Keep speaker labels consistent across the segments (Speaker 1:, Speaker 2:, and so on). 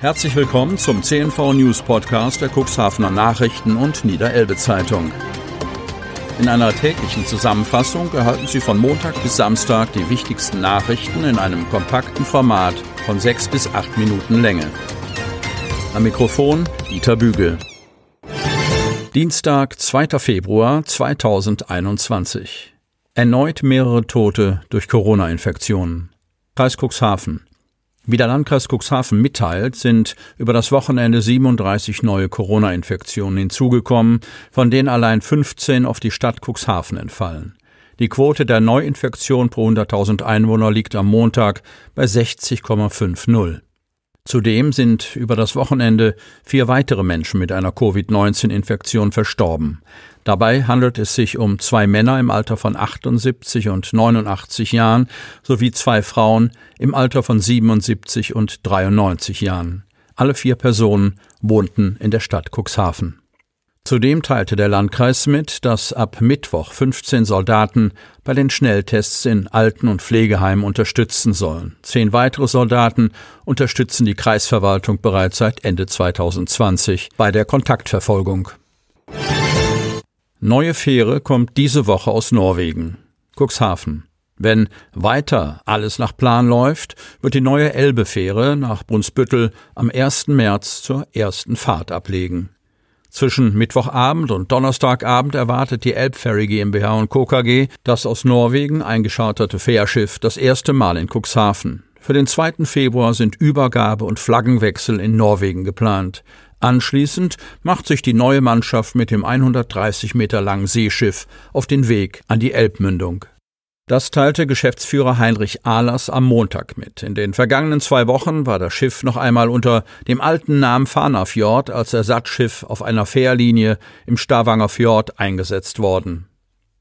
Speaker 1: Herzlich willkommen zum CNV News Podcast der Cuxhavener Nachrichten und Niederelbe Zeitung. In einer täglichen Zusammenfassung erhalten Sie von Montag bis Samstag die wichtigsten Nachrichten in einem kompakten Format von sechs bis acht Minuten Länge. Am Mikrofon Dieter Bügel. Dienstag, 2. Februar 2021. Erneut mehrere Tote durch Corona-Infektionen. Kreis Cuxhaven. Wie der Landkreis Cuxhaven mitteilt, sind über das Wochenende 37 neue Corona-Infektionen hinzugekommen, von denen allein 15 auf die Stadt Cuxhaven entfallen. Die Quote der Neuinfektion pro 100.000 Einwohner liegt am Montag bei 60,50. Zudem sind über das Wochenende vier weitere Menschen mit einer Covid-19-Infektion verstorben. Dabei handelt es sich um zwei Männer im Alter von 78 und 89 Jahren sowie zwei Frauen im Alter von 77 und 93 Jahren. Alle vier Personen wohnten in der Stadt Cuxhaven. Zudem teilte der Landkreis mit, dass ab Mittwoch 15 Soldaten bei den Schnelltests in Alten- und Pflegeheimen unterstützen sollen. Zehn weitere Soldaten unterstützen die Kreisverwaltung bereits seit Ende 2020 bei der Kontaktverfolgung. Neue Fähre kommt diese Woche aus Norwegen. Cuxhaven. Wenn weiter alles nach Plan läuft, wird die neue Elbe-Fähre nach Brunsbüttel am 1. März zur ersten Fahrt ablegen. Zwischen Mittwochabend und Donnerstagabend erwartet die Elbferry GmbH und Co. KG das aus Norwegen eingescharterte Fährschiff das erste Mal in Cuxhaven. Für den 2. Februar sind Übergabe und Flaggenwechsel in Norwegen geplant. Anschließend macht sich die neue Mannschaft mit dem 130 Meter langen Seeschiff auf den Weg an die Elbmündung. Das teilte Geschäftsführer Heinrich Ahlers am Montag mit. In den vergangenen zwei Wochen war das Schiff noch einmal unter dem alten Namen Fanafjord als Ersatzschiff auf einer Fährlinie im Stavanger Fjord eingesetzt worden.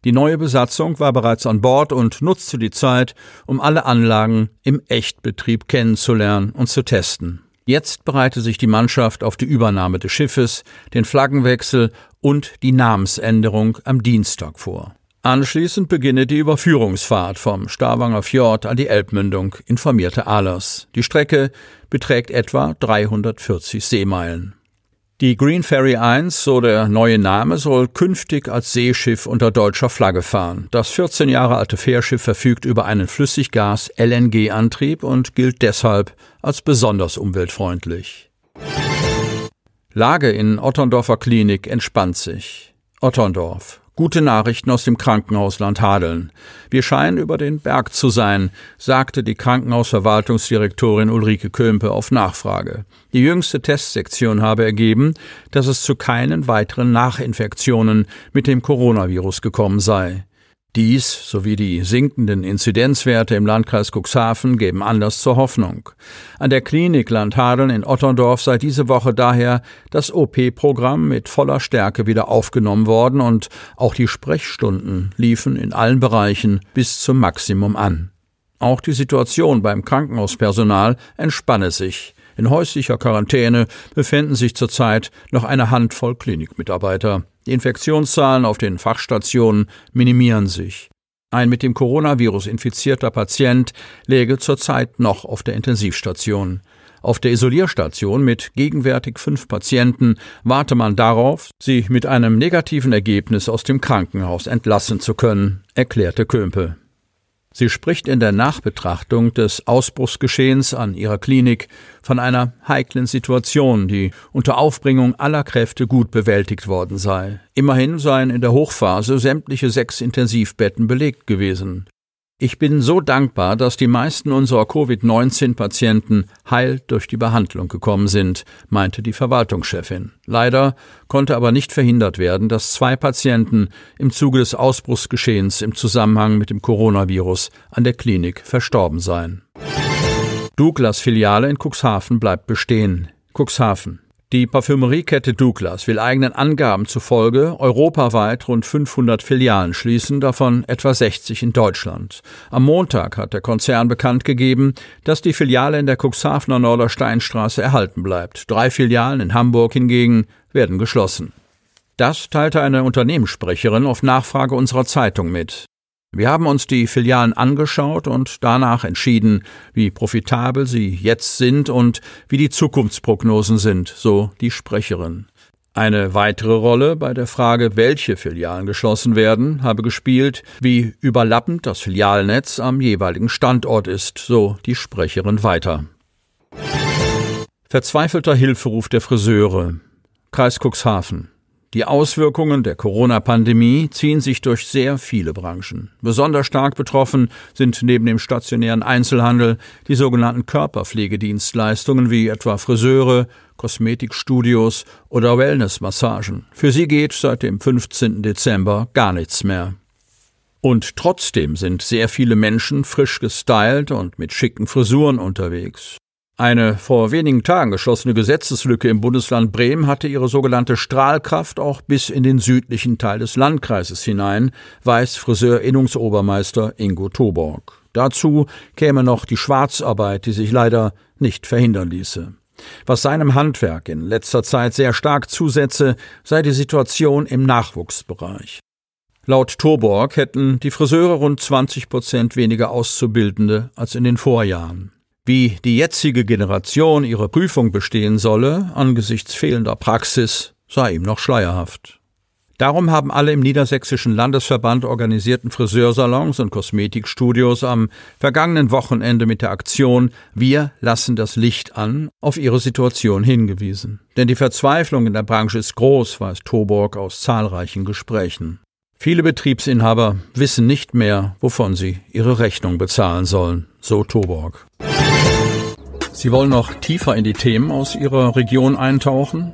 Speaker 1: Die neue Besatzung war bereits an Bord und nutzte die Zeit, um alle Anlagen im Echtbetrieb kennenzulernen und zu testen. Jetzt bereite sich die Mannschaft auf die Übernahme des Schiffes, den Flaggenwechsel und die Namensänderung am Dienstag vor. Anschließend beginne die Überführungsfahrt vom Stavanger Fjord an die Elbmündung, informierte Ahlers. Die Strecke beträgt etwa 340 Seemeilen. Die Green Ferry 1, so der neue Name, soll künftig als Seeschiff unter deutscher Flagge fahren. Das 14 Jahre alte Fährschiff verfügt über einen Flüssiggas-LNG-Antrieb und gilt deshalb als besonders umweltfreundlich. Lage in Otterndorfer Klinik entspannt sich. Otterndorf. Gute Nachrichten aus dem Krankenhausland Hadeln. Wir scheinen über den Berg zu sein, sagte die Krankenhausverwaltungsdirektorin Ulrike Kömpe auf Nachfrage. Die jüngste Testsektion habe ergeben, dass es zu keinen weiteren Nachinfektionen mit dem Coronavirus gekommen sei. Dies sowie die sinkenden Inzidenzwerte im Landkreis Cuxhaven geben Anlass zur Hoffnung. An der Klinik Landhadeln in Otterndorf sei diese Woche daher das OP-Programm mit voller Stärke wieder aufgenommen worden und auch die Sprechstunden liefen in allen Bereichen bis zum Maximum an. Auch die Situation beim Krankenhauspersonal entspanne sich. In häuslicher Quarantäne befinden sich zurzeit noch eine Handvoll Klinikmitarbeiter. Die Infektionszahlen auf den Fachstationen minimieren sich. Ein mit dem Coronavirus infizierter Patient läge zurzeit noch auf der Intensivstation. Auf der Isolierstation mit gegenwärtig fünf Patienten warte man darauf, sie mit einem negativen Ergebnis aus dem Krankenhaus entlassen zu können, erklärte Kömpe. Sie spricht in der Nachbetrachtung des Ausbruchsgeschehens an ihrer Klinik von einer heiklen Situation, die unter Aufbringung aller Kräfte gut bewältigt worden sei. Immerhin seien in der Hochphase sämtliche sechs Intensivbetten belegt gewesen. Ich bin so dankbar, dass die meisten unserer Covid-19-Patienten heil durch die Behandlung gekommen sind, meinte die Verwaltungschefin. Leider konnte aber nicht verhindert werden, dass zwei Patienten im Zuge des Ausbruchsgeschehens im Zusammenhang mit dem Coronavirus an der Klinik verstorben seien. Douglas Filiale in Cuxhaven bleibt bestehen. Cuxhaven. Die Parfümeriekette Douglas will eigenen Angaben zufolge europaweit rund 500 Filialen schließen, davon etwa 60 in Deutschland. Am Montag hat der Konzern bekannt gegeben, dass die Filiale in der Cuxhavener Nordersteinstraße erhalten bleibt. Drei Filialen in Hamburg hingegen werden geschlossen. Das teilte eine Unternehmenssprecherin auf Nachfrage unserer Zeitung mit. Wir haben uns die Filialen angeschaut und danach entschieden, wie profitabel sie jetzt sind und wie die Zukunftsprognosen sind, so die Sprecherin. Eine weitere Rolle bei der Frage, welche Filialen geschlossen werden, habe gespielt, wie überlappend das Filialnetz am jeweiligen Standort ist, so die Sprecherin weiter. Verzweifelter Hilferuf der Friseure. Kreis Cuxhaven. Die Auswirkungen der Corona-Pandemie ziehen sich durch sehr viele Branchen. Besonders stark betroffen sind neben dem stationären Einzelhandel die sogenannten Körperpflegedienstleistungen wie etwa Friseure, Kosmetikstudios oder Wellnessmassagen. Für sie geht seit dem 15. Dezember gar nichts mehr. Und trotzdem sind sehr viele Menschen frisch gestylt und mit schicken Frisuren unterwegs. Eine vor wenigen Tagen geschlossene Gesetzeslücke im Bundesland Bremen hatte ihre sogenannte Strahlkraft auch bis in den südlichen Teil des Landkreises hinein, weiß Friseurinnungsobermeister Ingo Toborg. Dazu käme noch die Schwarzarbeit, die sich leider nicht verhindern ließe. Was seinem Handwerk in letzter Zeit sehr stark zusetze, sei die Situation im Nachwuchsbereich. Laut Toborg hätten die Friseure rund 20 Prozent weniger Auszubildende als in den Vorjahren. Wie die jetzige Generation ihre Prüfung bestehen solle, angesichts fehlender Praxis, sei ihm noch schleierhaft. Darum haben alle im Niedersächsischen Landesverband organisierten Friseursalons und Kosmetikstudios am vergangenen Wochenende mit der Aktion Wir lassen das Licht an auf ihre Situation hingewiesen. Denn die Verzweiflung in der Branche ist groß, weiß Toborg aus zahlreichen Gesprächen. Viele Betriebsinhaber wissen nicht mehr, wovon sie ihre Rechnung bezahlen sollen, so Toborg. Sie wollen noch tiefer in die Themen aus Ihrer Region eintauchen?